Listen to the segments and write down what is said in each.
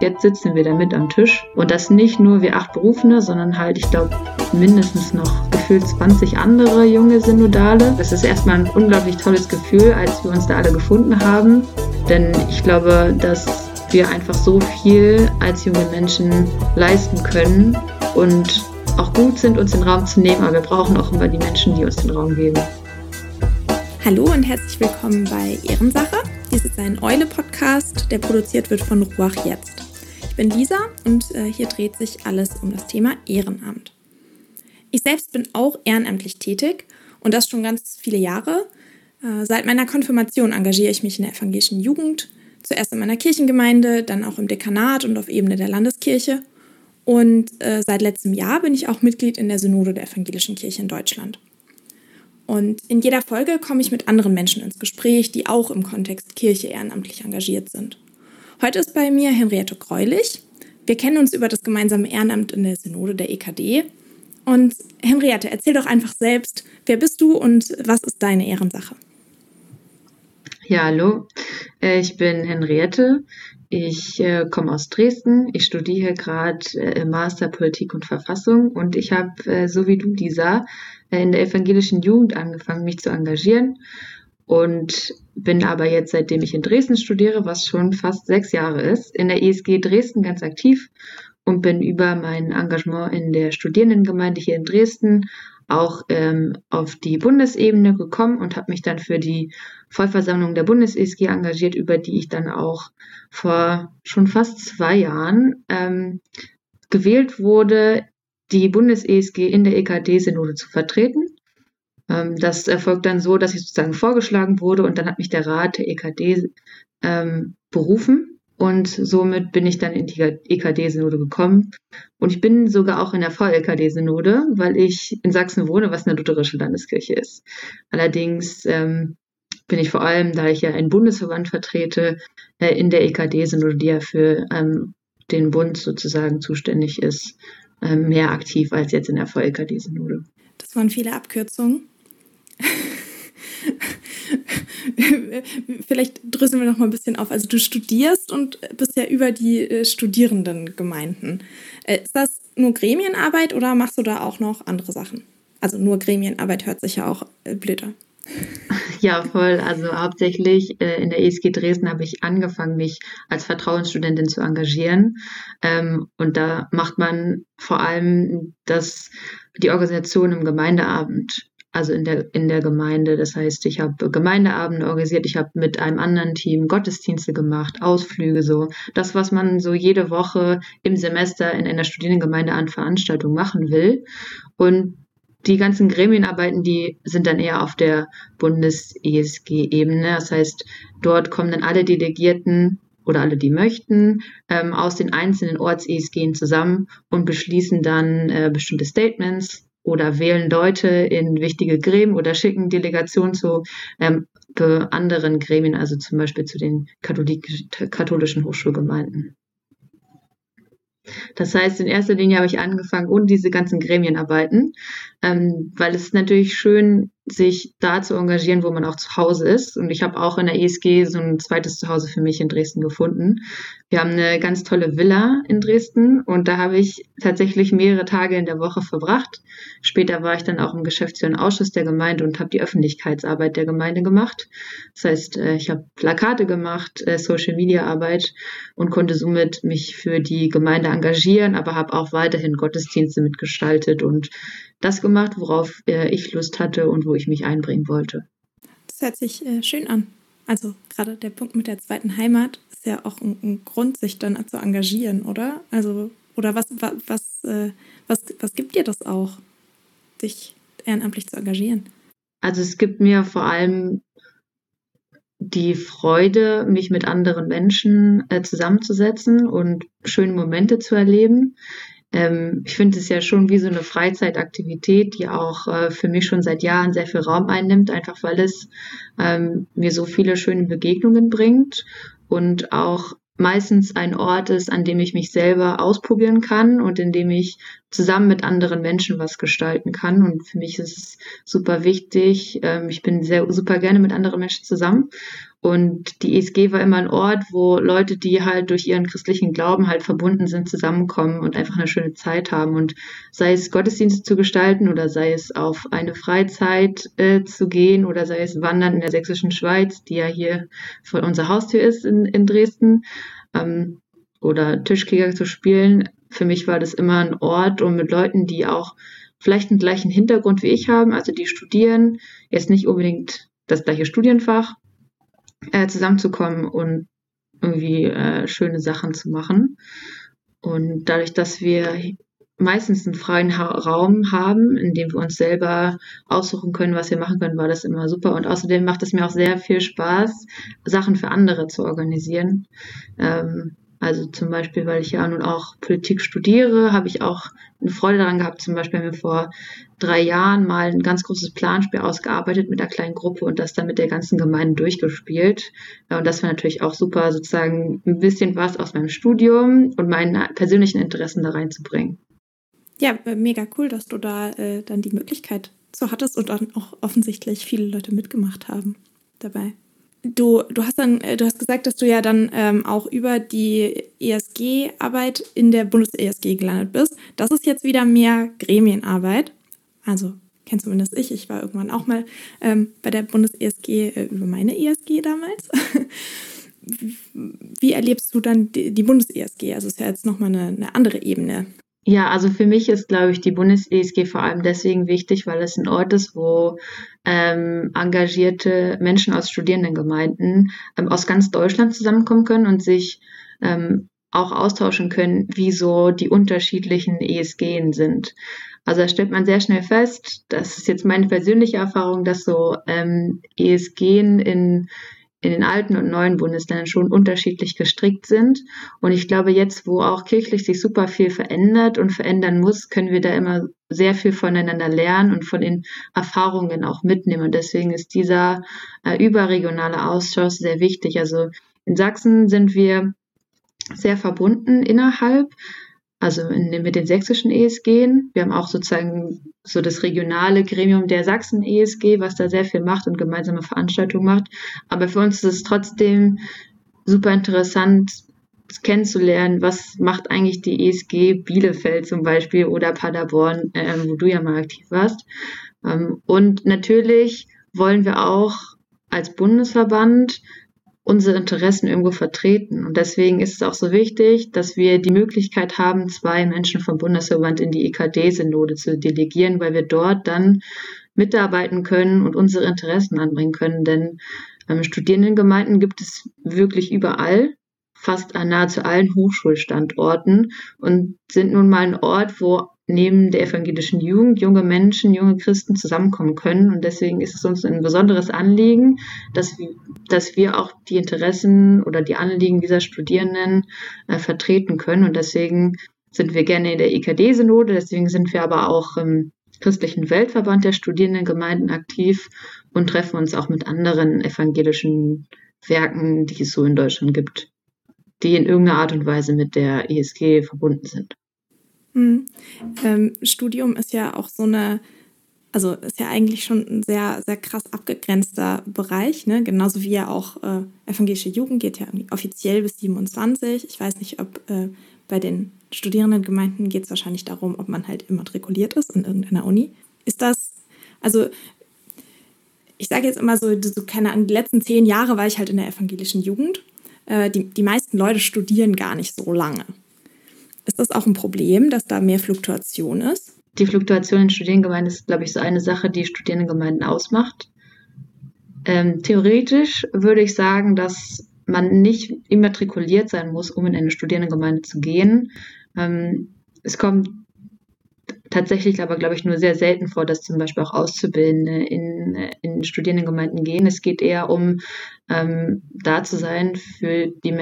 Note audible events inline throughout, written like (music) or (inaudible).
Jetzt sitzen wir da mit am Tisch und das nicht nur wir acht Berufene, sondern halt, ich glaube, mindestens noch gefühlt 20 andere junge Synodale. Das ist erstmal ein unglaublich tolles Gefühl, als wir uns da alle gefunden haben. Denn ich glaube, dass wir einfach so viel als junge Menschen leisten können und auch gut sind, uns den Raum zu nehmen, aber wir brauchen auch immer die Menschen, die uns den Raum geben. Hallo und herzlich willkommen bei Ehrensache. Dies ist ein Eule-Podcast, der produziert wird von Ruach Jetzt bin Lisa und äh, hier dreht sich alles um das Thema Ehrenamt. Ich selbst bin auch ehrenamtlich tätig und das schon ganz viele Jahre. Äh, seit meiner Konfirmation engagiere ich mich in der evangelischen Jugend, zuerst in meiner Kirchengemeinde, dann auch im Dekanat und auf Ebene der Landeskirche. Und äh, seit letztem Jahr bin ich auch Mitglied in der Synode der evangelischen Kirche in Deutschland. Und in jeder Folge komme ich mit anderen Menschen ins Gespräch, die auch im Kontext Kirche ehrenamtlich engagiert sind. Heute ist bei mir Henriette Greulich. Wir kennen uns über das gemeinsame Ehrenamt in der Synode der EKD. Und Henriette, erzähl doch einfach selbst, wer bist du und was ist deine Ehrensache? Ja, hallo, äh, ich bin Henriette. Ich äh, komme aus Dresden. Ich studiere gerade äh, Master Politik und Verfassung und ich habe, äh, so wie du, Lisa, in der evangelischen Jugend angefangen, mich zu engagieren und bin aber jetzt, seitdem ich in Dresden studiere, was schon fast sechs Jahre ist, in der ESG Dresden ganz aktiv und bin über mein Engagement in der Studierendengemeinde hier in Dresden auch ähm, auf die Bundesebene gekommen und habe mich dann für die Vollversammlung der Bundes-ESG engagiert, über die ich dann auch vor schon fast zwei Jahren ähm, gewählt wurde, die Bundes-ESG in der EKD-Synode zu vertreten. Ähm, das erfolgt dann so, dass ich sozusagen vorgeschlagen wurde und dann hat mich der Rat der EKD ähm, berufen und somit bin ich dann in die EKD-Synode gekommen. Und ich bin sogar auch in der VLKD-Synode, weil ich in Sachsen wohne, was eine lutherische Landeskirche ist. Allerdings ähm, bin ich vor allem, da ich ja einen Bundesverband vertrete, äh, in der EKD-Synode, die ja für ähm, den Bund sozusagen zuständig ist, äh, mehr aktiv als jetzt in der VLKD-Synode. Das waren viele Abkürzungen. (laughs) Vielleicht drüssen wir noch mal ein bisschen auf. Also du studierst und bist ja über die äh, Studierendengemeinden. Äh, ist das nur Gremienarbeit oder machst du da auch noch andere Sachen? Also nur Gremienarbeit hört sich ja auch äh, blöder. (laughs) Ja, voll. Also hauptsächlich äh, in der ESG Dresden habe ich angefangen, mich als Vertrauensstudentin zu engagieren. Ähm, und da macht man vor allem das, die Organisation im Gemeindeabend also in der, in der Gemeinde. Das heißt, ich habe Gemeindeabende organisiert, ich habe mit einem anderen Team Gottesdienste gemacht, Ausflüge, so. Das, was man so jede Woche im Semester in einer Studierendengemeinde an Veranstaltungen machen will. Und die ganzen Gremienarbeiten, die sind dann eher auf der Bundes-ESG-Ebene. Das heißt, dort kommen dann alle Delegierten oder alle, die möchten, ähm, aus den einzelnen Orts-ESG zusammen und beschließen dann äh, bestimmte Statements oder wählen Leute in wichtige Gremien oder schicken Delegationen zu ähm, anderen Gremien, also zum Beispiel zu den Katholik katholischen Hochschulgemeinden. Das heißt, in erster Linie habe ich angefangen und diese ganzen Gremienarbeiten, ähm, weil es ist natürlich schön, sich da zu engagieren, wo man auch zu Hause ist. Und ich habe auch in der ESG so ein zweites Zuhause für mich in Dresden gefunden. Wir haben eine ganz tolle Villa in Dresden und da habe ich tatsächlich mehrere Tage in der Woche verbracht. Später war ich dann auch im geschäftsführenden Ausschuss der Gemeinde und habe die Öffentlichkeitsarbeit der Gemeinde gemacht. Das heißt, äh, ich habe Plakate gemacht, äh, Social Media Arbeit und konnte somit mich für die Gemeinde engagieren, aber habe auch weiterhin Gottesdienste mitgestaltet und das gemacht, worauf äh, ich Lust hatte und wo ich mich einbringen wollte. Das hört sich schön an. Also gerade der Punkt mit der zweiten Heimat ist ja auch ein, ein Grund, sich dann zu engagieren, oder? Also, oder was, was, was, äh, was, was gibt dir das auch, dich ehrenamtlich zu engagieren? Also es gibt mir vor allem die Freude, mich mit anderen Menschen äh, zusammenzusetzen und schöne Momente zu erleben ähm, ich finde es ja schon wie so eine Freizeitaktivität, die auch äh, für mich schon seit Jahren sehr viel Raum einnimmt, einfach weil es ähm, mir so viele schöne Begegnungen bringt und auch meistens ein Ort ist, an dem ich mich selber ausprobieren kann und in dem ich zusammen mit anderen Menschen was gestalten kann. Und für mich ist es super wichtig. Ähm, ich bin sehr super gerne mit anderen Menschen zusammen Und die ESG war immer ein Ort, wo Leute, die halt durch ihren christlichen Glauben halt verbunden sind, zusammenkommen und einfach eine schöne Zeit haben. Und sei es Gottesdienste zu gestalten oder sei es auf eine Freizeit äh, zu gehen oder sei es Wandern in der sächsischen Schweiz, die ja hier vor unserer Haustür ist in, in Dresden, ähm, oder Tischkicker zu spielen. Für mich war das immer ein Ort, um mit Leuten, die auch vielleicht einen gleichen Hintergrund wie ich haben, also die studieren, jetzt nicht unbedingt das gleiche Studienfach, äh, zusammenzukommen und irgendwie äh, schöne Sachen zu machen. Und dadurch, dass wir meistens einen freien ha Raum haben, in dem wir uns selber aussuchen können, was wir machen können, war das immer super. Und außerdem macht es mir auch sehr viel Spaß, Sachen für andere zu organisieren. Ähm, also zum Beispiel, weil ich ja nun auch Politik studiere, habe ich auch eine Freude daran gehabt. Zum Beispiel haben wir vor drei Jahren mal ein ganz großes Planspiel ausgearbeitet mit einer kleinen Gruppe und das dann mit der ganzen Gemeinde durchgespielt. Und das war natürlich auch super, sozusagen ein bisschen was aus meinem Studium und meinen persönlichen Interessen da reinzubringen. Ja, äh, mega cool, dass du da äh, dann die Möglichkeit so hattest und dann auch offensichtlich viele Leute mitgemacht haben dabei. Du, du hast dann, äh, du hast gesagt, dass du ja dann ähm, auch über die ESG-Arbeit in der Bundes-ESG gelandet bist. Das ist jetzt wieder mehr Gremienarbeit. Also kenne zumindest ich. Ich war irgendwann auch mal ähm, bei der Bundes-ESG äh, über meine ESG damals. (laughs) Wie erlebst du dann die, die Bundes-ESG? Also ist ja jetzt nochmal eine, eine andere Ebene. Ja, also für mich ist, glaube ich, die Bundes-ESG vor allem deswegen wichtig, weil es ein Ort ist, wo ähm, engagierte Menschen aus Studierendengemeinden ähm, aus ganz Deutschland zusammenkommen können und sich ähm, auch austauschen können, wie so die unterschiedlichen ESGen sind. Also da stellt man sehr schnell fest, das ist jetzt meine persönliche Erfahrung, dass so ähm, ESGen in in den alten und neuen Bundesländern schon unterschiedlich gestrickt sind. Und ich glaube, jetzt, wo auch kirchlich sich super viel verändert und verändern muss, können wir da immer sehr viel voneinander lernen und von den Erfahrungen auch mitnehmen. Und deswegen ist dieser äh, überregionale Austausch sehr wichtig. Also in Sachsen sind wir sehr verbunden innerhalb also in, mit den sächsischen ESG. Wir haben auch sozusagen so das regionale Gremium der Sachsen ESG, was da sehr viel macht und gemeinsame Veranstaltungen macht. Aber für uns ist es trotzdem super interessant, kennenzulernen, was macht eigentlich die ESG Bielefeld zum Beispiel oder Paderborn, äh, wo du ja mal aktiv warst. Ähm, und natürlich wollen wir auch als Bundesverband unsere Interessen irgendwo vertreten. Und deswegen ist es auch so wichtig, dass wir die Möglichkeit haben, zwei Menschen vom Bundesverband in die EKD-Synode zu delegieren, weil wir dort dann mitarbeiten können und unsere Interessen anbringen können. Denn ähm, Studierendengemeinden gibt es wirklich überall, fast an nahezu allen Hochschulstandorten und sind nun mal ein Ort, wo neben der evangelischen Jugend junge Menschen, junge Christen zusammenkommen können. Und deswegen ist es uns ein besonderes Anliegen, dass wir, dass wir auch die Interessen oder die Anliegen dieser Studierenden äh, vertreten können. Und deswegen sind wir gerne in der EKD-Synode, deswegen sind wir aber auch im christlichen Weltverband der Studierendengemeinden aktiv und treffen uns auch mit anderen evangelischen Werken, die es so in Deutschland gibt, die in irgendeiner Art und Weise mit der ESG verbunden sind. Mhm. Ähm, Studium ist ja auch so eine, also ist ja eigentlich schon ein sehr, sehr krass abgegrenzter Bereich, ne? genauso wie ja auch äh, evangelische Jugend geht ja offiziell bis 27. Ich weiß nicht, ob äh, bei den Studierendengemeinden geht es wahrscheinlich darum, ob man halt immatrikuliert ist in irgendeiner Uni. Ist das, also ich sage jetzt immer so, so keine Ahnung, die letzten zehn Jahre war ich halt in der evangelischen Jugend. Äh, die, die meisten Leute studieren gar nicht so lange. Ist das auch ein Problem, dass da mehr Fluktuation ist? Die Fluktuation in Studiengemeinden ist, glaube ich, so eine Sache, die Studierendengemeinden ausmacht. Ähm, theoretisch würde ich sagen, dass man nicht immatrikuliert sein muss, um in eine Studierendengemeinde zu gehen. Ähm, es kommt tatsächlich aber, glaube ich, nur sehr selten vor, dass zum Beispiel auch Auszubildende in, in Studierendengemeinden gehen. Es geht eher um ähm, da zu sein für die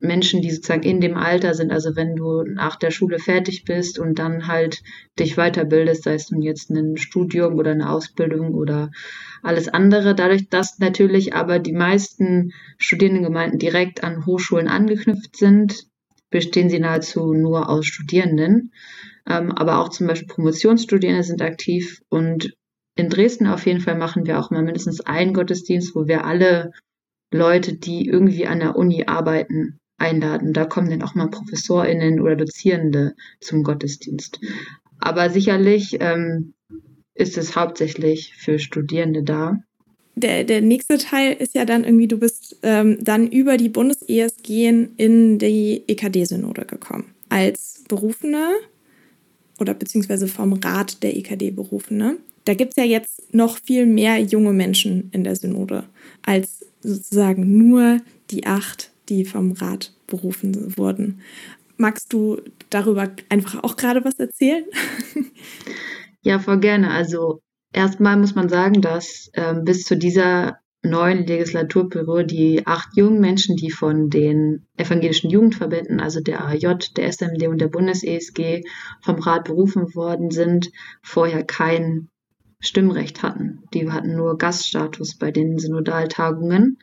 Menschen, die sozusagen in dem Alter sind. Also wenn du nach der Schule fertig bist und dann halt dich weiterbildest, sei es nun jetzt ein Studium oder eine Ausbildung oder alles andere. Dadurch, dass natürlich aber die meisten Studierendengemeinden direkt an Hochschulen angeknüpft sind, bestehen sie nahezu nur aus Studierenden. Ähm, aber auch zum Beispiel Promotionsstudierende sind aktiv und in Dresden auf jeden Fall machen wir auch mal mindestens einen Gottesdienst, wo wir alle Leute, die irgendwie an der Uni arbeiten, einladen. Da kommen dann auch mal ProfessorInnen oder Dozierende zum Gottesdienst. Aber sicherlich ähm, ist es hauptsächlich für Studierende da. Der, der nächste Teil ist ja dann irgendwie, du bist ähm, dann über die Bundes-ESG in die EKD-Synode gekommen. Als Berufene oder beziehungsweise vom Rat der EKD Berufene. Da gibt es ja jetzt noch viel mehr junge Menschen in der Synode als sozusagen nur die acht, die vom Rat berufen wurden. Magst du darüber einfach auch gerade was erzählen? Ja, voll gerne. Also erstmal muss man sagen, dass ähm, bis zu dieser neuen Legislaturperiode die acht jungen Menschen, die von den evangelischen Jugendverbänden, also der AJ, der SMD und der Bundes-ESG vom Rat berufen worden sind, vorher kein Stimmrecht hatten. Die hatten nur Gaststatus bei den Synodaltagungen.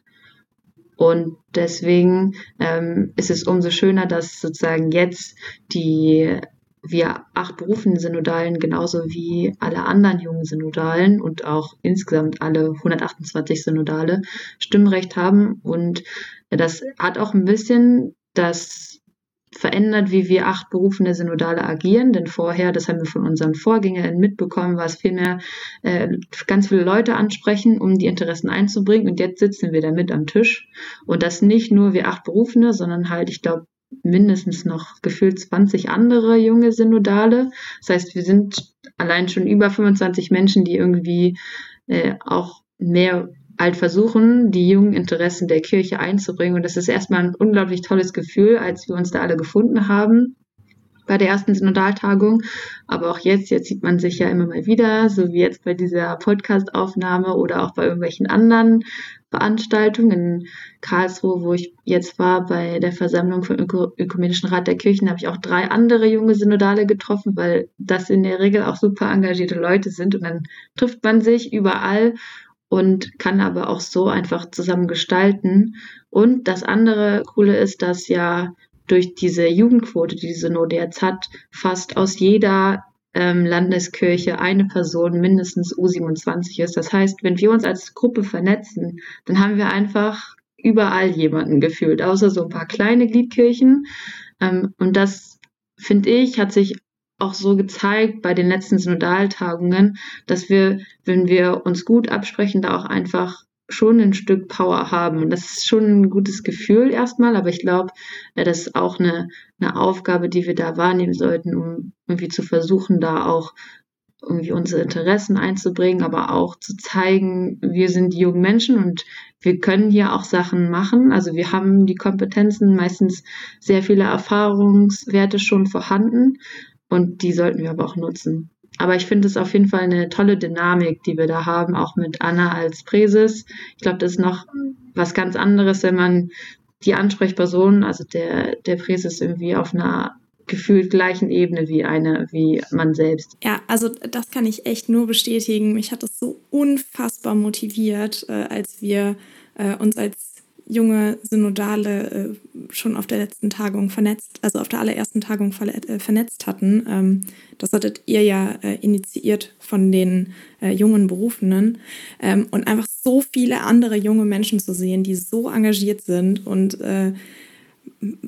Und deswegen ähm, ist es umso schöner, dass sozusagen jetzt die wir acht berufenen Synodalen genauso wie alle anderen jungen Synodalen und auch insgesamt alle 128 Synodale Stimmrecht haben. Und das hat auch ein bisschen das verändert, wie wir acht berufene Synodale agieren. Denn vorher, das haben wir von unseren Vorgängern mitbekommen, war es vielmehr äh, ganz viele Leute ansprechen, um die Interessen einzubringen. Und jetzt sitzen wir da mit am Tisch. Und das nicht nur wir acht Berufene, sondern halt, ich glaube, mindestens noch gefühlt 20 andere junge Synodale. Das heißt, wir sind allein schon über 25 Menschen, die irgendwie äh, auch mehr halt versuchen, die jungen Interessen der Kirche einzubringen. Und das ist erstmal ein unglaublich tolles Gefühl, als wir uns da alle gefunden haben bei der ersten Synodaltagung. Aber auch jetzt, jetzt sieht man sich ja immer mal wieder, so wie jetzt bei dieser Podcast-Aufnahme oder auch bei irgendwelchen anderen Veranstaltungen in Karlsruhe, wo ich jetzt war bei der Versammlung vom Öko Ökumenischen Rat der Kirchen, habe ich auch drei andere junge Synodale getroffen, weil das in der Regel auch super engagierte Leute sind und dann trifft man sich überall und kann aber auch so einfach zusammen gestalten. Und das andere Coole ist, dass ja durch diese Jugendquote, die die Synode jetzt hat, fast aus jeder ähm, Landeskirche eine Person mindestens U27 ist. Das heißt, wenn wir uns als Gruppe vernetzen, dann haben wir einfach überall jemanden gefühlt, außer so ein paar kleine Gliedkirchen. Ähm, und das, finde ich, hat sich auch so gezeigt bei den letzten Synodaltagungen, dass wir, wenn wir uns gut absprechen, da auch einfach schon ein Stück Power haben. Und das ist schon ein gutes Gefühl erstmal, aber ich glaube, das ist auch eine, eine Aufgabe, die wir da wahrnehmen sollten, um irgendwie zu versuchen, da auch irgendwie unsere Interessen einzubringen, aber auch zu zeigen, wir sind die jungen Menschen und wir können hier auch Sachen machen. Also wir haben die Kompetenzen, meistens sehr viele Erfahrungswerte schon vorhanden und die sollten wir aber auch nutzen. Aber ich finde es auf jeden Fall eine tolle Dynamik, die wir da haben, auch mit Anna als Präses. Ich glaube, das ist noch was ganz anderes, wenn man die Ansprechperson, also der, der Präses irgendwie auf einer gefühlt gleichen Ebene wie eine, wie man selbst. Ja, also das kann ich echt nur bestätigen. Mich hat das so unfassbar motiviert, äh, als wir äh, uns als junge Synodale äh, schon auf der letzten Tagung vernetzt, also auf der allerersten Tagung äh, vernetzt hatten. Ähm, das hattet ihr ja äh, initiiert von den jungen Berufenen. Ähm, und einfach so viele andere junge Menschen zu sehen, die so engagiert sind und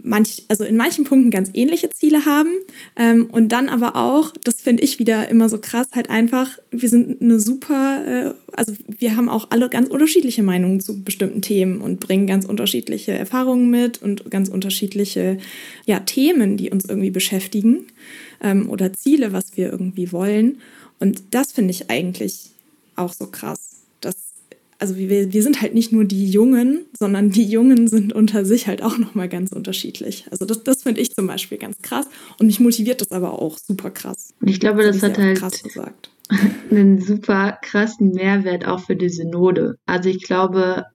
manch, also in manchen Punkten ganz ähnliche Ziele haben ähm, und dann aber auch, das finde ich wieder immer so krass, halt einfach, wir sind eine super, äh, also wir haben auch alle ganz unterschiedliche Meinungen zu bestimmten Themen und bringen ganz unterschiedliche Erfahrungen mit und ganz unterschiedliche ja, Themen, die uns irgendwie beschäftigen ähm, oder Ziele, was wir irgendwie wollen. Und das finde ich eigentlich auch so krass also wir, wir sind halt nicht nur die Jungen, sondern die Jungen sind unter sich halt auch nochmal ganz unterschiedlich. Also das, das finde ich zum Beispiel ganz krass und mich motiviert das aber auch super krass. Und ich glaube, das, das hat halt krass gesagt. (laughs) einen super krassen Mehrwert auch für die Synode. Also ich glaube,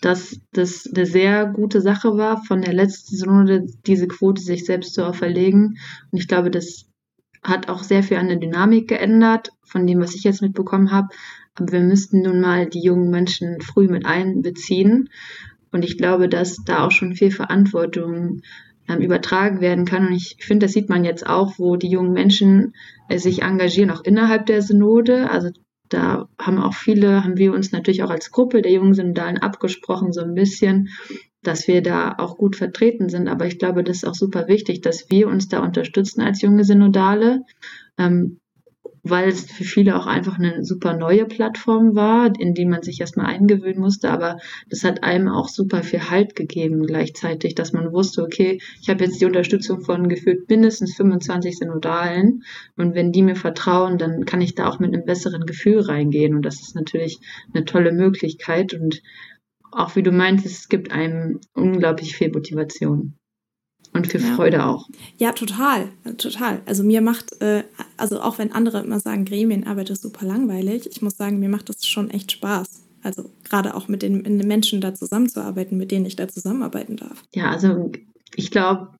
dass das eine sehr gute Sache war, von der letzten Synode diese Quote sich selbst zu auferlegen. Und ich glaube, das hat auch sehr viel an der Dynamik geändert, von dem, was ich jetzt mitbekommen habe. Aber wir müssten nun mal die jungen Menschen früh mit einbeziehen. Und ich glaube, dass da auch schon viel Verantwortung ähm, übertragen werden kann. Und ich finde, das sieht man jetzt auch, wo die jungen Menschen äh, sich engagieren, auch innerhalb der Synode. Also da haben auch viele, haben wir uns natürlich auch als Gruppe der jungen Synodalen abgesprochen, so ein bisschen, dass wir da auch gut vertreten sind. Aber ich glaube, das ist auch super wichtig, dass wir uns da unterstützen als junge Synodale. Ähm, weil es für viele auch einfach eine super neue Plattform war, in die man sich erstmal eingewöhnen musste. Aber das hat einem auch super viel Halt gegeben gleichzeitig, dass man wusste, okay, ich habe jetzt die Unterstützung von gefühlt mindestens 25 Synodalen und wenn die mir vertrauen, dann kann ich da auch mit einem besseren Gefühl reingehen und das ist natürlich eine tolle Möglichkeit und auch wie du meintest, es gibt einem unglaublich viel Motivation. Und für ja. Freude auch. Ja, total, total. Also mir macht, äh, also auch wenn andere immer sagen, Gremienarbeit ist super langweilig, ich muss sagen, mir macht das schon echt Spaß. Also gerade auch mit den, den Menschen da zusammenzuarbeiten, mit denen ich da zusammenarbeiten darf. Ja, also ich glaube,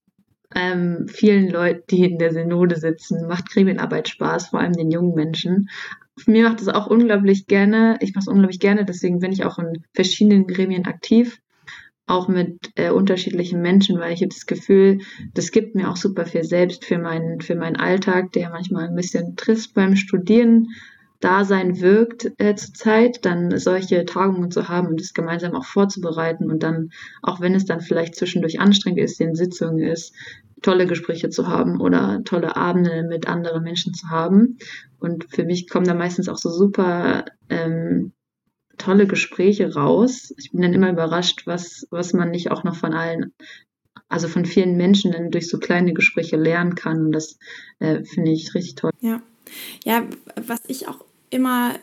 ähm, vielen Leuten, die in der Synode sitzen, macht Gremienarbeit Spaß, vor allem den jungen Menschen. Mir macht es auch unglaublich gerne, ich mache es unglaublich gerne, deswegen bin ich auch in verschiedenen Gremien aktiv auch mit äh, unterschiedlichen Menschen, weil ich habe das Gefühl, das gibt mir auch super viel selbst für meinen, für meinen Alltag, der manchmal ein bisschen trist beim Studieren Dasein wirkt äh, Zeit, dann solche Tagungen zu haben und das gemeinsam auch vorzubereiten und dann, auch wenn es dann vielleicht zwischendurch anstrengend ist, in Sitzungen ist, tolle Gespräche zu haben oder tolle Abende mit anderen Menschen zu haben. Und für mich kommen da meistens auch so super ähm, tolle Gespräche raus. Ich bin dann immer überrascht, was, was man nicht auch noch von allen, also von vielen Menschen dann durch so kleine Gespräche lernen kann. Und das äh, finde ich richtig toll. Ja. Ja, was ich auch immer,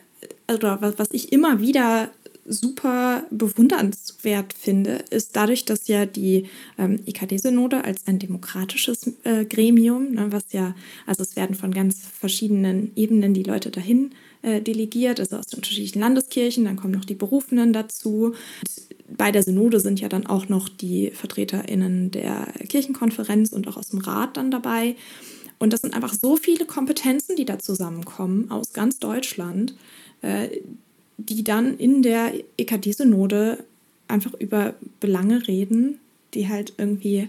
oder was, ich immer wieder super bewundernswert finde, ist dadurch, dass ja die ähm, EKD-Synode als ein demokratisches äh, Gremium, ne, was ja, also es werden von ganz verschiedenen Ebenen die Leute dahin äh, delegiert, also aus den unterschiedlichen Landeskirchen, dann kommen noch die Berufenen dazu. Bei der Synode sind ja dann auch noch die VertreterInnen der Kirchenkonferenz und auch aus dem Rat dann dabei. Und das sind einfach so viele Kompetenzen, die da zusammenkommen aus ganz Deutschland, äh, die dann in der EKD-Synode einfach über Belange reden, die halt irgendwie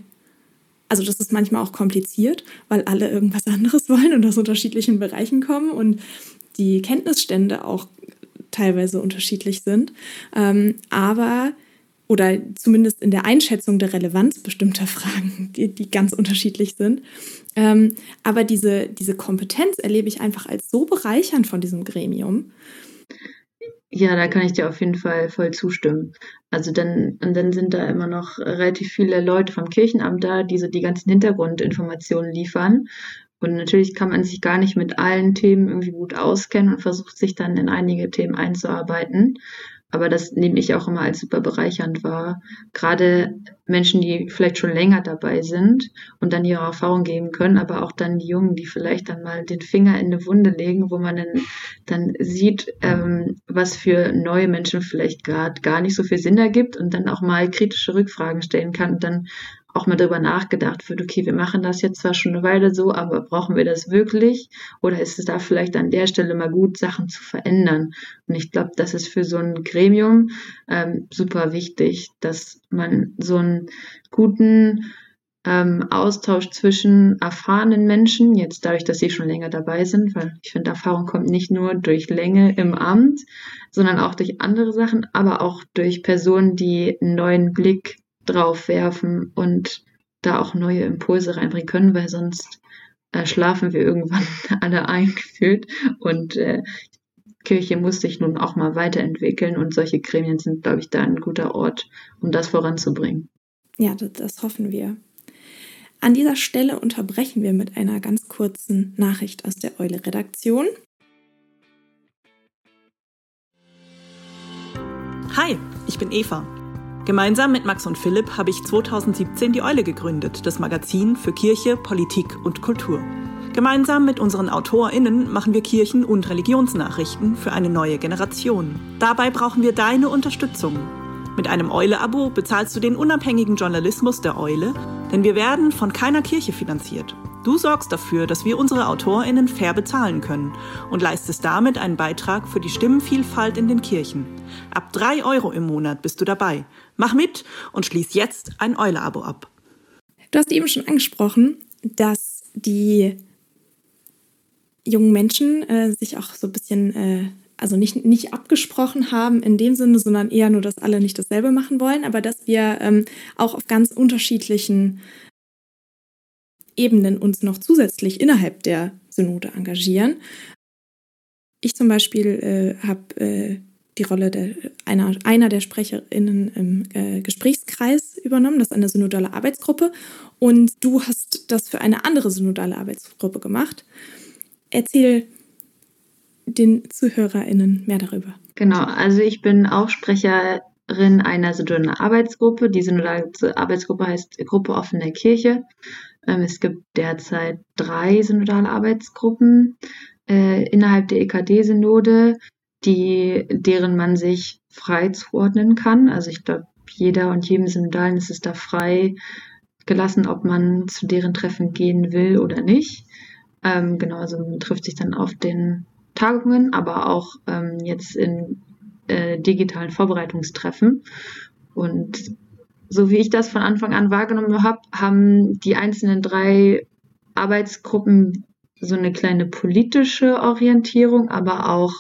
also das ist manchmal auch kompliziert, weil alle irgendwas anderes (laughs) wollen und aus unterschiedlichen Bereichen kommen und die Kenntnisstände auch teilweise unterschiedlich sind. Ähm, aber oder zumindest in der Einschätzung der Relevanz bestimmter (laughs) Fragen, die, die ganz unterschiedlich sind. Ähm, aber diese, diese Kompetenz erlebe ich einfach als so bereichernd von diesem Gremium. Ja, da kann ich dir auf jeden Fall voll zustimmen. Also dann, und dann sind da immer noch relativ viele Leute vom Kirchenamt da, die so die ganzen Hintergrundinformationen liefern. Und natürlich kann man sich gar nicht mit allen Themen irgendwie gut auskennen und versucht sich dann in einige Themen einzuarbeiten. Aber das nehme ich auch immer als super bereichernd wahr. Gerade Menschen, die vielleicht schon länger dabei sind und dann ihre Erfahrung geben können, aber auch dann die Jungen, die vielleicht dann mal den Finger in eine Wunde legen, wo man dann, dann sieht, ähm, was für neue Menschen vielleicht gerade gar nicht so viel Sinn ergibt und dann auch mal kritische Rückfragen stellen kann und dann auch mal darüber nachgedacht wird, okay, wir machen das jetzt zwar schon eine Weile so, aber brauchen wir das wirklich? Oder ist es da vielleicht an der Stelle mal gut, Sachen zu verändern? Und ich glaube, das ist für so ein Gremium ähm, super wichtig, dass man so einen guten ähm, Austausch zwischen erfahrenen Menschen, jetzt dadurch, dass sie schon länger dabei sind, weil ich finde, Erfahrung kommt nicht nur durch Länge im Amt, sondern auch durch andere Sachen, aber auch durch Personen, die einen neuen Blick drauf werfen und da auch neue Impulse reinbringen können, weil sonst äh, schlafen wir irgendwann (laughs) alle eingefühlt und äh, Kirche muss sich nun auch mal weiterentwickeln und solche Gremien sind, glaube ich, da ein guter Ort, um das voranzubringen. Ja, das, das hoffen wir. An dieser Stelle unterbrechen wir mit einer ganz kurzen Nachricht aus der Eule-Redaktion. Hi, ich bin Eva. Gemeinsam mit Max und Philipp habe ich 2017 die Eule gegründet, das Magazin für Kirche, Politik und Kultur. Gemeinsam mit unseren AutorInnen machen wir Kirchen- und Religionsnachrichten für eine neue Generation. Dabei brauchen wir deine Unterstützung. Mit einem Eule-Abo bezahlst du den unabhängigen Journalismus der Eule, denn wir werden von keiner Kirche finanziert. Du sorgst dafür, dass wir unsere AutorInnen fair bezahlen können und leistest damit einen Beitrag für die Stimmenvielfalt in den Kirchen. Ab drei Euro im Monat bist du dabei. Mach mit und schließ jetzt ein Eule-Abo ab. Du hast eben schon angesprochen, dass die jungen Menschen äh, sich auch so ein bisschen äh, also nicht, nicht abgesprochen haben in dem Sinne, sondern eher nur, dass alle nicht dasselbe machen wollen, aber dass wir ähm, auch auf ganz unterschiedlichen Ebenen uns noch zusätzlich innerhalb der Synode engagieren. Ich zum Beispiel äh, habe äh, die Rolle der, einer, einer der SprecherInnen im äh, Gesprächskreis übernommen. Das ist eine synodale Arbeitsgruppe. Und du hast das für eine andere synodale Arbeitsgruppe gemacht. Erzähl den ZuhörerInnen mehr darüber. Genau, also ich bin auch Sprecherin einer synodalen Arbeitsgruppe. Die synodale Arbeitsgruppe heißt Gruppe Offene Kirche. Ähm, es gibt derzeit drei synodale Arbeitsgruppen äh, innerhalb der EKD-Synode, deren man sich frei zuordnen kann. Also ich glaube, jeder und jedem Synodalen ist es da frei gelassen, ob man zu deren Treffen gehen will oder nicht. Ähm, genau, also man trifft sich dann auf den Tagungen, aber auch ähm, jetzt in äh, digitalen Vorbereitungstreffen. Und so wie ich das von Anfang an wahrgenommen habe, haben die einzelnen drei Arbeitsgruppen so eine kleine politische Orientierung, aber auch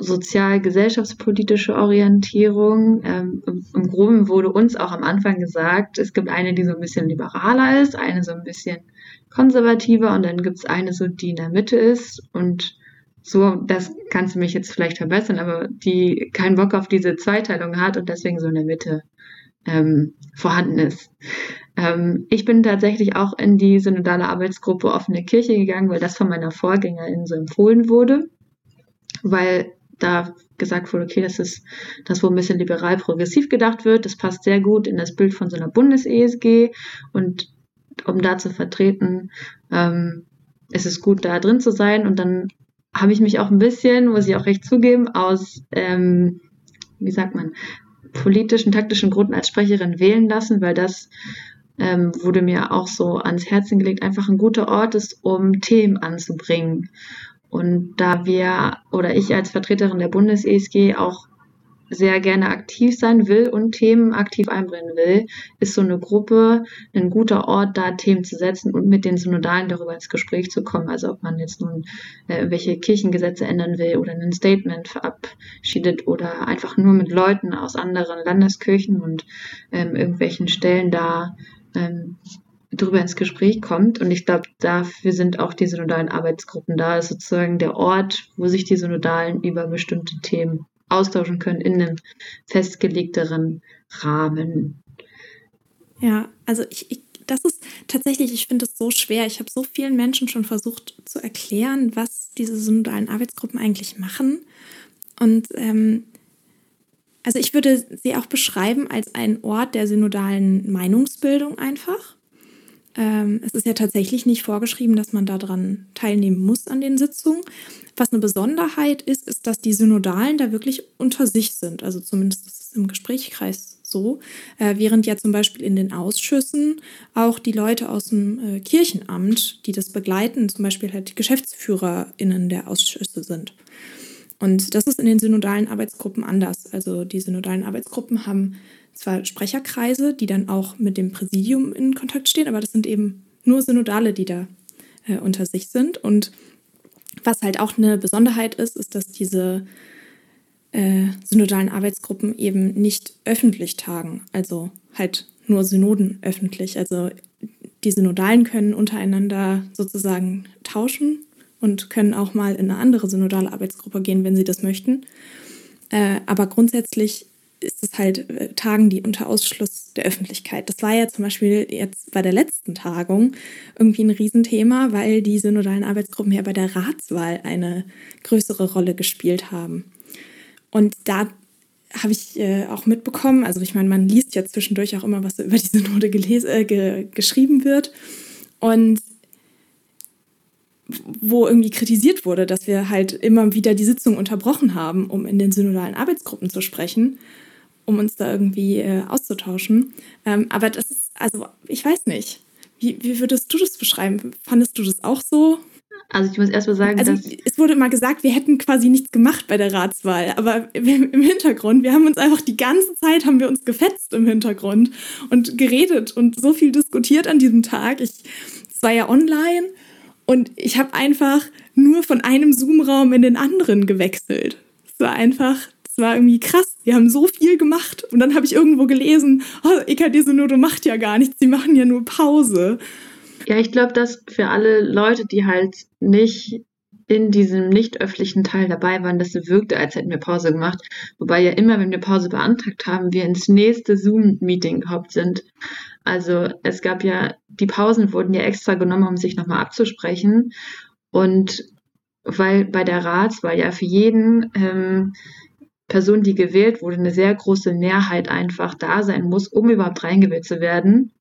sozial-gesellschaftspolitische Orientierung. Ähm, im, Groben wurde uns auch am Anfang gesagt, es gibt eine, die so ein bisschen liberaler ist, eine so ein bisschen konservativer und dann gibt es eine so, die in der Mitte ist und so, das kannst du mich jetzt vielleicht verbessern, aber die keinen Bock auf diese Zweiteilung hat und deswegen so in der Mitte ähm, vorhanden ist. Ähm, ich bin tatsächlich auch in die synodale Arbeitsgruppe offene Kirche gegangen, weil das von meiner Vorgängerin so empfohlen wurde, weil da gesagt wurde, okay, das ist das, wo ein bisschen liberal-progressiv gedacht wird. Das passt sehr gut in das Bild von so einer Bundes-ESG und um da zu vertreten, ähm, ist es gut, da drin zu sein. Und dann habe ich mich auch ein bisschen, muss ich auch recht zugeben, aus, ähm, wie sagt man, politischen, taktischen Gründen als Sprecherin wählen lassen, weil das ähm, wurde mir auch so ans Herzen gelegt, einfach ein guter Ort ist, um Themen anzubringen. Und da wir oder ich als Vertreterin der Bundes-ESG auch sehr gerne aktiv sein will und Themen aktiv einbringen will, ist so eine Gruppe ein guter Ort, da Themen zu setzen und mit den Synodalen darüber ins Gespräch zu kommen. Also ob man jetzt nun äh, welche Kirchengesetze ändern will oder ein Statement verabschiedet oder einfach nur mit Leuten aus anderen Landeskirchen und ähm, irgendwelchen Stellen da ähm, drüber ins Gespräch kommt. Und ich glaube, dafür sind auch die synodalen Arbeitsgruppen da, ist sozusagen der Ort, wo sich die Synodalen über bestimmte Themen austauschen können in einem festgelegteren Rahmen. Ja, also ich, ich das ist tatsächlich, ich finde es so schwer. Ich habe so vielen Menschen schon versucht zu erklären, was diese synodalen Arbeitsgruppen eigentlich machen. Und ähm, also ich würde sie auch beschreiben als einen Ort der synodalen Meinungsbildung einfach. Ähm, es ist ja tatsächlich nicht vorgeschrieben, dass man daran teilnehmen muss an den Sitzungen. Was eine Besonderheit ist, ist, dass die Synodalen da wirklich unter sich sind. Also zumindest ist es im Gesprächskreis so. Äh, während ja zum Beispiel in den Ausschüssen auch die Leute aus dem äh, Kirchenamt, die das begleiten, zum Beispiel halt die GeschäftsführerInnen der Ausschüsse sind. Und das ist in den synodalen Arbeitsgruppen anders. Also die synodalen Arbeitsgruppen haben zwar Sprecherkreise, die dann auch mit dem Präsidium in Kontakt stehen, aber das sind eben nur Synodale, die da äh, unter sich sind. Und was halt auch eine Besonderheit ist, ist, dass diese äh, synodalen Arbeitsgruppen eben nicht öffentlich tagen, also halt nur Synoden öffentlich. Also die Synodalen können untereinander sozusagen tauschen und können auch mal in eine andere synodale Arbeitsgruppe gehen, wenn sie das möchten. Äh, aber grundsätzlich ist es halt äh, Tagen, die unter Ausschluss der Öffentlichkeit. Das war ja zum Beispiel jetzt bei der letzten Tagung irgendwie ein Riesenthema, weil die synodalen Arbeitsgruppen ja bei der Ratswahl eine größere Rolle gespielt haben. Und da habe ich äh, auch mitbekommen, also ich meine, man liest ja zwischendurch auch immer, was über die Synode äh, ge geschrieben wird. Und wo irgendwie kritisiert wurde, dass wir halt immer wieder die Sitzung unterbrochen haben, um in den synodalen Arbeitsgruppen zu sprechen um uns da irgendwie äh, auszutauschen. Ähm, aber das ist, also ich weiß nicht. Wie, wie würdest du das beschreiben? Fandest du das auch so? Also ich muss erst mal sagen, also dass es wurde mal gesagt, wir hätten quasi nichts gemacht bei der Ratswahl, aber im Hintergrund, wir haben uns einfach die ganze Zeit haben wir uns gefetzt im Hintergrund und geredet und so viel diskutiert an diesem Tag. Ich, es war ja online und ich habe einfach nur von einem Zoom-Raum in den anderen gewechselt. Es war einfach, es war irgendwie krass. Wir haben so viel gemacht und dann habe ich irgendwo gelesen, oh, EKD-Synode macht ja gar nichts, sie machen ja nur Pause. Ja, ich glaube, dass für alle Leute, die halt nicht in diesem nicht öffentlichen Teil dabei waren, dass es wirkte, als hätten wir Pause gemacht. Wobei ja immer, wenn wir Pause beantragt haben, wir ins nächste Zoom-Meeting gehoppt sind. Also es gab ja, die Pausen wurden ja extra genommen, um sich nochmal abzusprechen. Und weil bei der Ratswahl ja für jeden ähm, Person, die gewählt wurde, eine sehr große Mehrheit einfach da sein muss, um überhaupt reingewählt zu werden.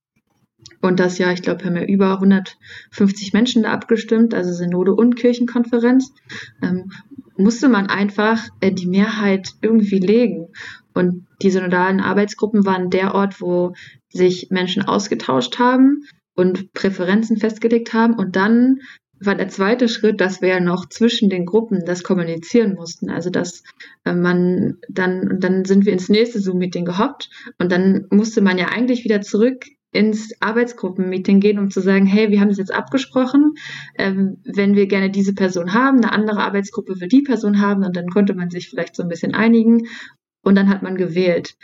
Und das ja, ich glaube, haben ja über 150 Menschen da abgestimmt, also Synode und Kirchenkonferenz, ähm, musste man einfach äh, die Mehrheit irgendwie legen. Und die synodalen Arbeitsgruppen waren der Ort, wo sich Menschen ausgetauscht haben und Präferenzen festgelegt haben. Und dann war der zweite Schritt, dass wir noch zwischen den Gruppen das kommunizieren mussten. Also dass äh, man dann, dann sind wir ins nächste Zoom-Meeting gehoppt und dann musste man ja eigentlich wieder zurück ins Arbeitsgruppenmeeting gehen, um zu sagen, hey, wir haben das jetzt abgesprochen, ähm, wenn wir gerne diese Person haben, eine andere Arbeitsgruppe will die Person haben und dann konnte man sich vielleicht so ein bisschen einigen und dann hat man gewählt.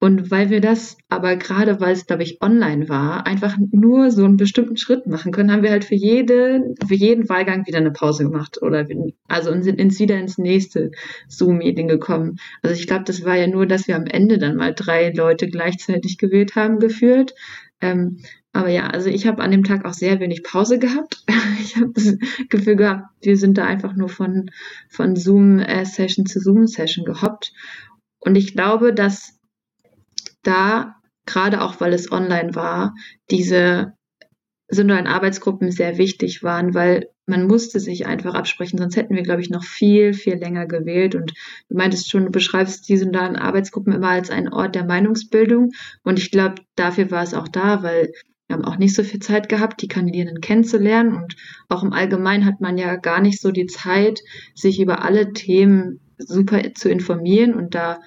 Und weil wir das aber gerade, weil es, glaube ich, online war, einfach nur so einen bestimmten Schritt machen können, haben wir halt für jede, für jeden Wahlgang wieder eine Pause gemacht oder also sind ins, wieder ins nächste Zoom-Meeting gekommen. Also ich glaube, das war ja nur, dass wir am Ende dann mal drei Leute gleichzeitig gewählt haben, geführt. Ähm, aber ja, also ich habe an dem Tag auch sehr wenig Pause gehabt. (laughs) Ich habe das Gefühl gehabt, wir sind da einfach nur von, von Zoom-Session zu Zoom-Session gehoppt. Und ich glaube, dass da, gerade auch weil es online war, diese synodalen Arbeitsgruppen sehr wichtig waren, weil man musste sich einfach absprechen, sonst hätten wir, glaube ich, noch viel, viel länger gewählt. Und du meintest schon, du beschreibst die synodalen Arbeitsgruppen immer als einen Ort der Meinungsbildung. Und ich glaube, dafür war es auch da, weil wir haben auch nicht so viel Zeit gehabt, die Kandidierenden kennenzulernen. Und auch im Allgemeinen hat man ja gar nicht so die Zeit, sich über alle Themen super zu informieren. Und da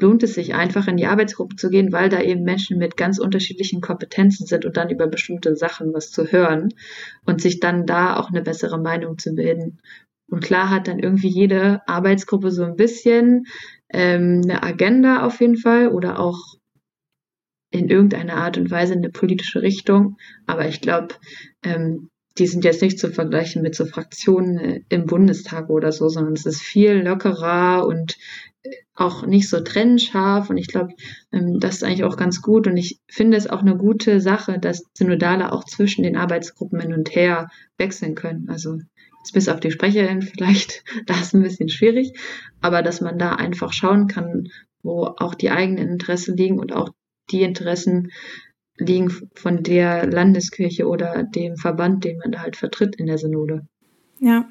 lohnt es sich einfach in die Arbeitsgruppe zu gehen, weil da eben Menschen mit ganz unterschiedlichen Kompetenzen sind und dann über bestimmte Sachen was zu hören und sich dann da auch eine bessere Meinung zu bilden. Und klar hat dann irgendwie jede Arbeitsgruppe so ein bisschen ähm, eine Agenda auf jeden Fall oder auch in irgendeiner Art und Weise eine politische Richtung. Aber ich glaube, ähm, die sind jetzt nicht zu vergleichen mit so Fraktionen äh, im Bundestag oder so, sondern es ist viel lockerer und auch nicht so trennscharf und ich glaube, ähm, das ist eigentlich auch ganz gut und ich finde es auch eine gute Sache, dass Synodale auch zwischen den Arbeitsgruppen hin und her wechseln können. Also bis auf die Sprecherin (laughs) vielleicht, da ist ein bisschen schwierig, aber dass man da einfach schauen kann, wo auch die eigenen Interessen liegen und auch die Interessen liegen von der Landeskirche oder dem Verband, den man da halt vertritt in der Synode. Ja,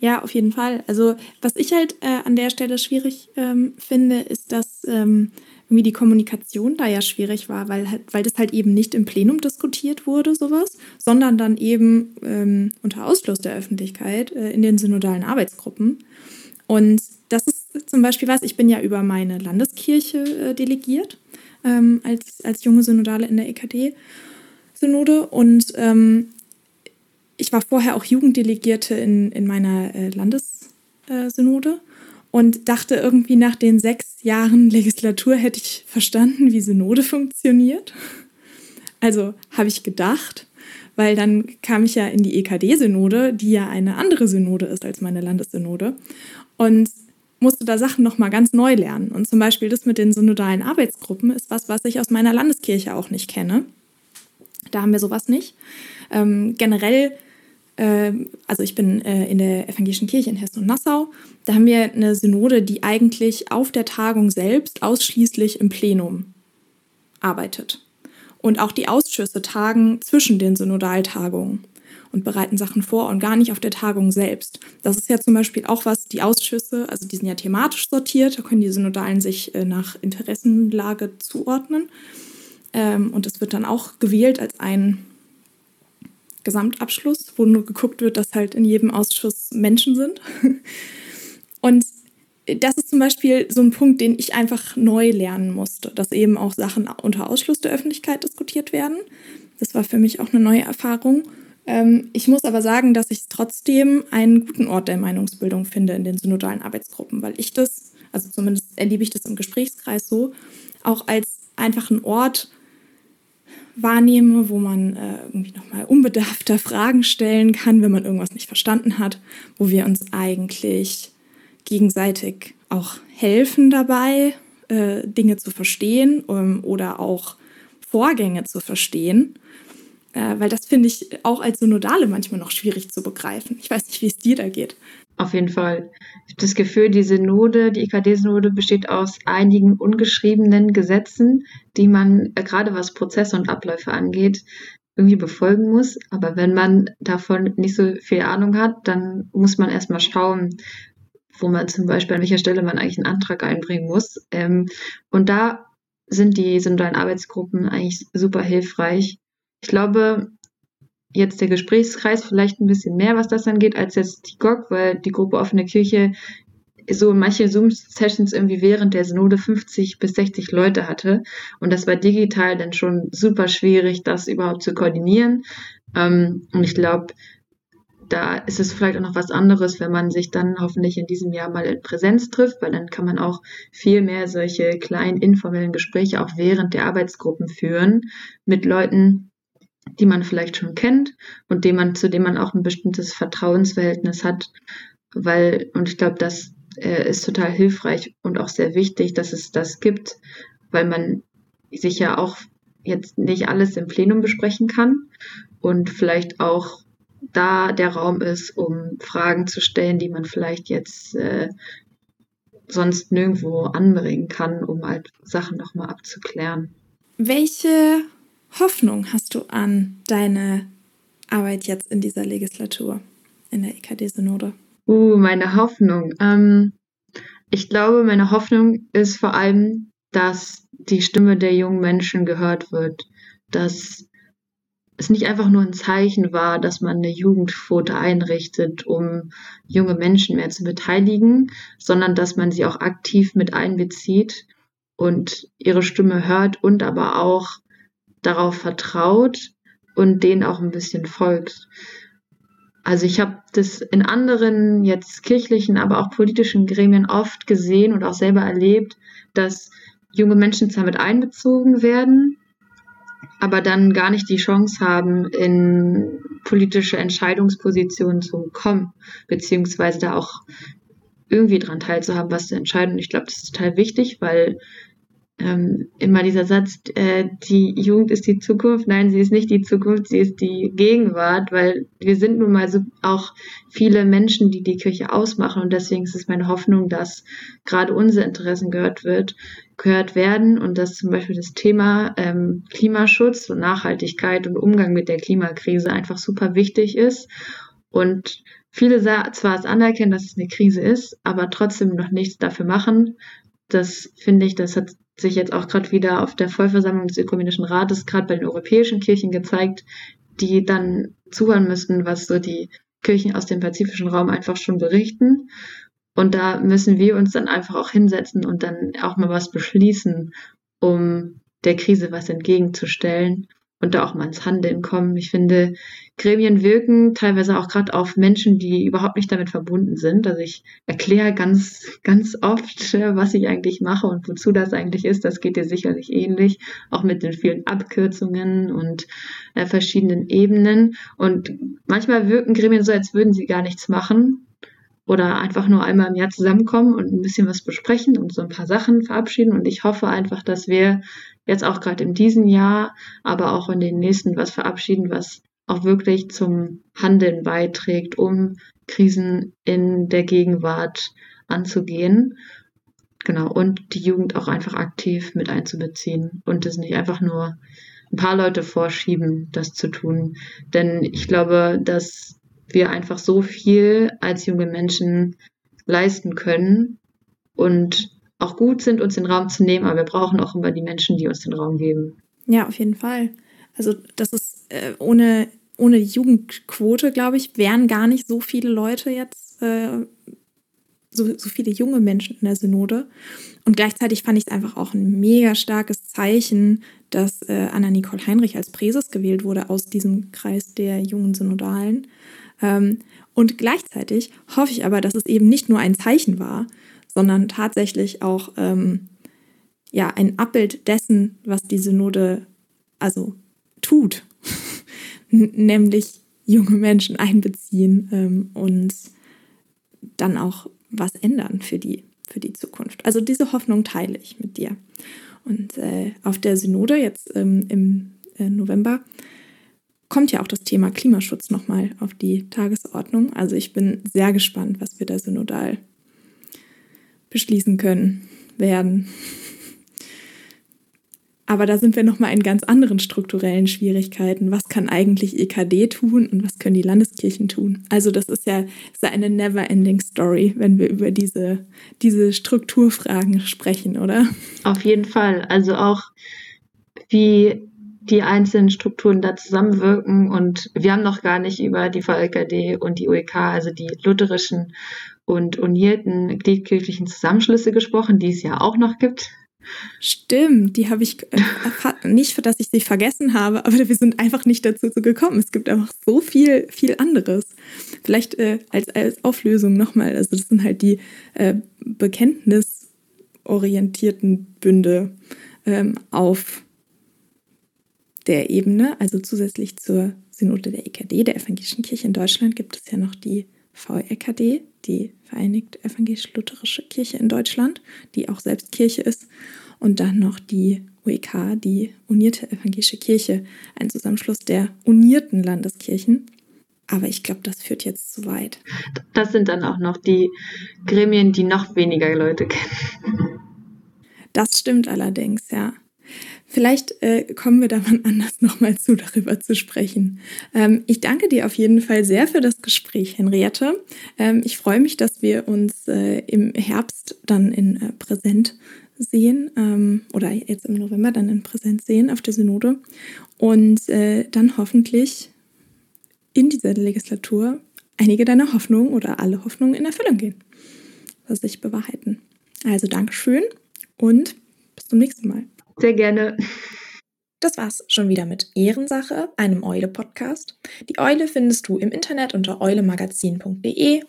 ja, auf jeden Fall. Also was ich halt äh, an der Stelle schwierig ähm, finde, ist, dass ähm, irgendwie die Kommunikation da ja schwierig war, weil, halt, weil das halt eben nicht im Plenum diskutiert wurde, sowas, sondern dann eben ähm, unter Ausschluss der Öffentlichkeit äh, in den synodalen Arbeitsgruppen. Und das ist zum Beispiel was, ich bin ja über meine Landeskirche äh, delegiert ähm, als, als junge Synodale in der EKD-Synode und ähm, ich war vorher auch Jugenddelegierte in, in meiner äh, Landessynode und dachte irgendwie nach den sechs Jahren Legislatur hätte ich verstanden, wie Synode funktioniert. Also habe ich gedacht, weil dann kam ich ja in die EKD-Synode, die ja eine andere Synode ist als meine Landessynode und musste da Sachen nochmal ganz neu lernen. Und zum Beispiel das mit den synodalen Arbeitsgruppen ist was, was ich aus meiner Landeskirche auch nicht kenne. Da haben wir sowas nicht. Ähm, generell ähm, also ich bin äh, in der Evangelischen Kirche in Hessen und Nassau. Da haben wir eine Synode, die eigentlich auf der Tagung selbst ausschließlich im Plenum arbeitet. Und auch die Ausschüsse tagen zwischen den Synodaltagungen und bereiten Sachen vor und gar nicht auf der Tagung selbst. Das ist ja zum Beispiel auch was, die Ausschüsse, also die sind ja thematisch sortiert, da können die Synodalen sich äh, nach Interessenlage zuordnen. Ähm, und es wird dann auch gewählt als ein Gesamtabschluss, wo nur geguckt wird, dass halt in jedem Ausschuss Menschen sind. (laughs) Und das ist zum Beispiel so ein Punkt, den ich einfach neu lernen musste, dass eben auch Sachen unter Ausschluss der Öffentlichkeit diskutiert werden. Das war für mich auch eine neue Erfahrung. Ähm, ich muss aber sagen, dass ich trotzdem einen guten Ort der Meinungsbildung finde in den synodalen Arbeitsgruppen, weil ich das, also zumindest erlebe ich das im Gesprächskreis so, auch als einfach einen Ort wahrnehme, wo man äh, irgendwie nochmal unbedarfter Fragen stellen kann, wenn man irgendwas nicht verstanden hat, wo wir uns eigentlich gegenseitig auch helfen dabei, äh, Dinge zu verstehen ähm, oder auch Vorgänge zu verstehen. Äh, weil das finde ich auch als Synodale manchmal noch schwierig zu begreifen. Ich weiß nicht, wie es dir da geht. Auf jeden Fall. Ich habe das Gefühl, die Synode, die IKD-Synode besteht aus einigen ungeschriebenen Gesetzen, die man äh, gerade was Prozesse und Abläufe angeht, irgendwie befolgen muss. Aber wenn man davon nicht so viel Ahnung hat, dann muss man erstmal schauen, wo man zum Beispiel an welcher Stelle man eigentlich einen Antrag einbringen muss. Ähm, und da sind die synodalen Arbeitsgruppen eigentlich super hilfreich. Ich glaube, jetzt der Gesprächskreis vielleicht ein bisschen mehr, was das angeht, als jetzt die GOG, weil die Gruppe Offene Kirche so manche Zoom-Sessions irgendwie während der Synode 50 bis 60 Leute hatte. Und das war digital dann schon super schwierig, das überhaupt zu koordinieren. Ähm, und ich glaube, da ist es vielleicht auch noch was anderes, wenn man sich dann hoffentlich in diesem Jahr mal in Präsenz trifft, weil dann kann man auch viel mehr solche kleinen informellen Gespräche auch während der Arbeitsgruppen führen mit Leuten, die man vielleicht schon kennt und dem man, zu dem man auch ein bestimmtes Vertrauensverhältnis hat. Weil, und ich glaube, das äh, ist total hilfreich und auch sehr wichtig, dass es das gibt, weil man sich ja auch jetzt nicht alles im Plenum besprechen kann und vielleicht auch da der Raum ist, um Fragen zu stellen, die man vielleicht jetzt äh, sonst nirgendwo anbringen kann, um halt Sachen nochmal abzuklären. Welche Hoffnung hast du an deine Arbeit jetzt in dieser Legislatur, in der EKD-Synode? Uh, meine Hoffnung. Ähm, ich glaube, meine Hoffnung ist vor allem, dass die Stimme der jungen Menschen gehört wird, dass es nicht einfach nur ein Zeichen war, dass man eine Jugendquote einrichtet, um junge Menschen mehr zu beteiligen, sondern dass man sie auch aktiv mit einbezieht und ihre Stimme hört und aber auch darauf vertraut und denen auch ein bisschen folgt. Also ich habe das in anderen jetzt kirchlichen, aber auch politischen Gremien oft gesehen und auch selber erlebt, dass junge Menschen zwar mit einbezogen werden, aber dann gar nicht die Chance haben, in politische Entscheidungspositionen zu kommen, beziehungsweise da auch irgendwie dran teilzuhaben, was zu entscheiden. Und ich glaube, das ist total wichtig, weil ähm, immer dieser Satz, äh, die Jugend ist die Zukunft. Nein, sie ist nicht die Zukunft, sie ist die Gegenwart, weil wir sind nun mal so auch viele Menschen, die die Kirche ausmachen und deswegen ist es meine Hoffnung, dass gerade unsere Interessen gehört wird, gehört werden und dass zum Beispiel das Thema ähm, Klimaschutz und Nachhaltigkeit und Umgang mit der Klimakrise einfach super wichtig ist und viele zwar es anerkennen, dass es eine Krise ist, aber trotzdem noch nichts dafür machen. Das finde ich, das hat sich jetzt auch gerade wieder auf der Vollversammlung des Ökumenischen Rates gerade bei den europäischen Kirchen gezeigt, die dann zuhören müssten, was so die Kirchen aus dem pazifischen Raum einfach schon berichten. Und da müssen wir uns dann einfach auch hinsetzen und dann auch mal was beschließen, um der Krise was entgegenzustellen und da auch mal ins Handeln kommen. Ich finde, Gremien wirken teilweise auch gerade auf Menschen, die überhaupt nicht damit verbunden sind. Also ich erkläre ganz, ganz oft, (laughs) was ich eigentlich mache und wozu das eigentlich ist. Das geht dir sicherlich ähnlich, auch mit den vielen Abkürzungen und äh, verschiedenen Ebenen. Und manchmal wirken Gremien so, als würden sie gar nichts machen oder einfach nur einmal im Jahr zusammenkommen und ein bisschen was besprechen und so ein paar Sachen verabschieden. Und ich hoffe einfach, dass wir jetzt auch gerade in diesem Jahr, aber auch in den nächsten was verabschieden, was auch wirklich zum Handeln beiträgt, um Krisen in der Gegenwart anzugehen. Genau, und die Jugend auch einfach aktiv mit einzubeziehen und es nicht einfach nur ein paar Leute vorschieben, das zu tun. Denn ich glaube, dass wir einfach so viel als junge Menschen leisten können und auch gut sind, uns den Raum zu nehmen, aber wir brauchen auch immer die Menschen, die uns den Raum geben. Ja, auf jeden Fall. Also das ist äh, ohne, ohne Jugendquote, glaube ich, wären gar nicht so viele Leute jetzt, äh, so, so viele junge Menschen in der Synode. Und gleichzeitig fand ich es einfach auch ein mega starkes Zeichen, dass äh, Anna-Nicole Heinrich als Präses gewählt wurde aus diesem Kreis der jungen Synodalen. Ähm, und gleichzeitig hoffe ich aber, dass es eben nicht nur ein Zeichen war, sondern tatsächlich auch ähm, ja, ein Abbild dessen, was die Synode also tut, (laughs) nämlich junge Menschen einbeziehen ähm, und dann auch was ändern für die, für die Zukunft. Also diese Hoffnung teile ich mit dir. Und äh, auf der Synode jetzt ähm, im äh, November kommt ja auch das Thema Klimaschutz nochmal auf die Tagesordnung. Also ich bin sehr gespannt, was wir da synodal beschließen können, werden. Aber da sind wir nochmal in ganz anderen strukturellen Schwierigkeiten. Was kann eigentlich EKD tun und was können die Landeskirchen tun? Also das ist ja, ist eine never-ending Story, wenn wir über diese, diese Strukturfragen sprechen, oder? Auf jeden Fall. Also auch wie die einzelnen Strukturen da zusammenwirken. Und wir haben noch gar nicht über die VLKD und die UEK, also die lutherischen und unierten gliedkirchlichen Zusammenschlüsse gesprochen, die es ja auch noch gibt. Stimmt, die habe ich äh, nicht, dass ich sie vergessen habe, aber wir sind einfach nicht dazu gekommen. Es gibt einfach so viel, viel anderes. Vielleicht äh, als, als Auflösung nochmal. Also das sind halt die äh, bekenntnisorientierten Bünde ähm, auf der Ebene, also zusätzlich zur Synode der EKD, der Evangelischen Kirche in Deutschland, gibt es ja noch die VEKD, die Vereinigte Evangelisch-Lutherische Kirche in Deutschland, die auch selbst Kirche ist. Und dann noch die UEK, die Unierte Evangelische Kirche, ein Zusammenschluss der unierten Landeskirchen. Aber ich glaube, das führt jetzt zu weit. Das sind dann auch noch die Gremien, die noch weniger Leute kennen. Das stimmt allerdings, ja. Vielleicht äh, kommen wir da mal anders (laughs) nochmal zu, darüber zu sprechen. Ähm, ich danke dir auf jeden Fall sehr für das Gespräch, Henriette. Ähm, ich freue mich, dass wir uns äh, im Herbst dann in äh, Präsent sehen ähm, oder jetzt im November dann in Präsenz sehen auf der Synode und äh, dann hoffentlich in dieser Legislatur einige deiner Hoffnungen oder alle Hoffnungen in Erfüllung gehen, was sich bewahrheiten. Also Dankeschön und bis zum nächsten Mal. Sehr gerne. Das war's schon wieder mit Ehrensache, einem Eule-Podcast. Die Eule findest du im Internet unter eulemagazin.de,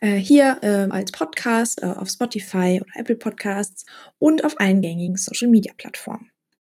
äh, hier äh, als Podcast äh, auf Spotify oder Apple Podcasts und auf allen gängigen Social-Media-Plattformen.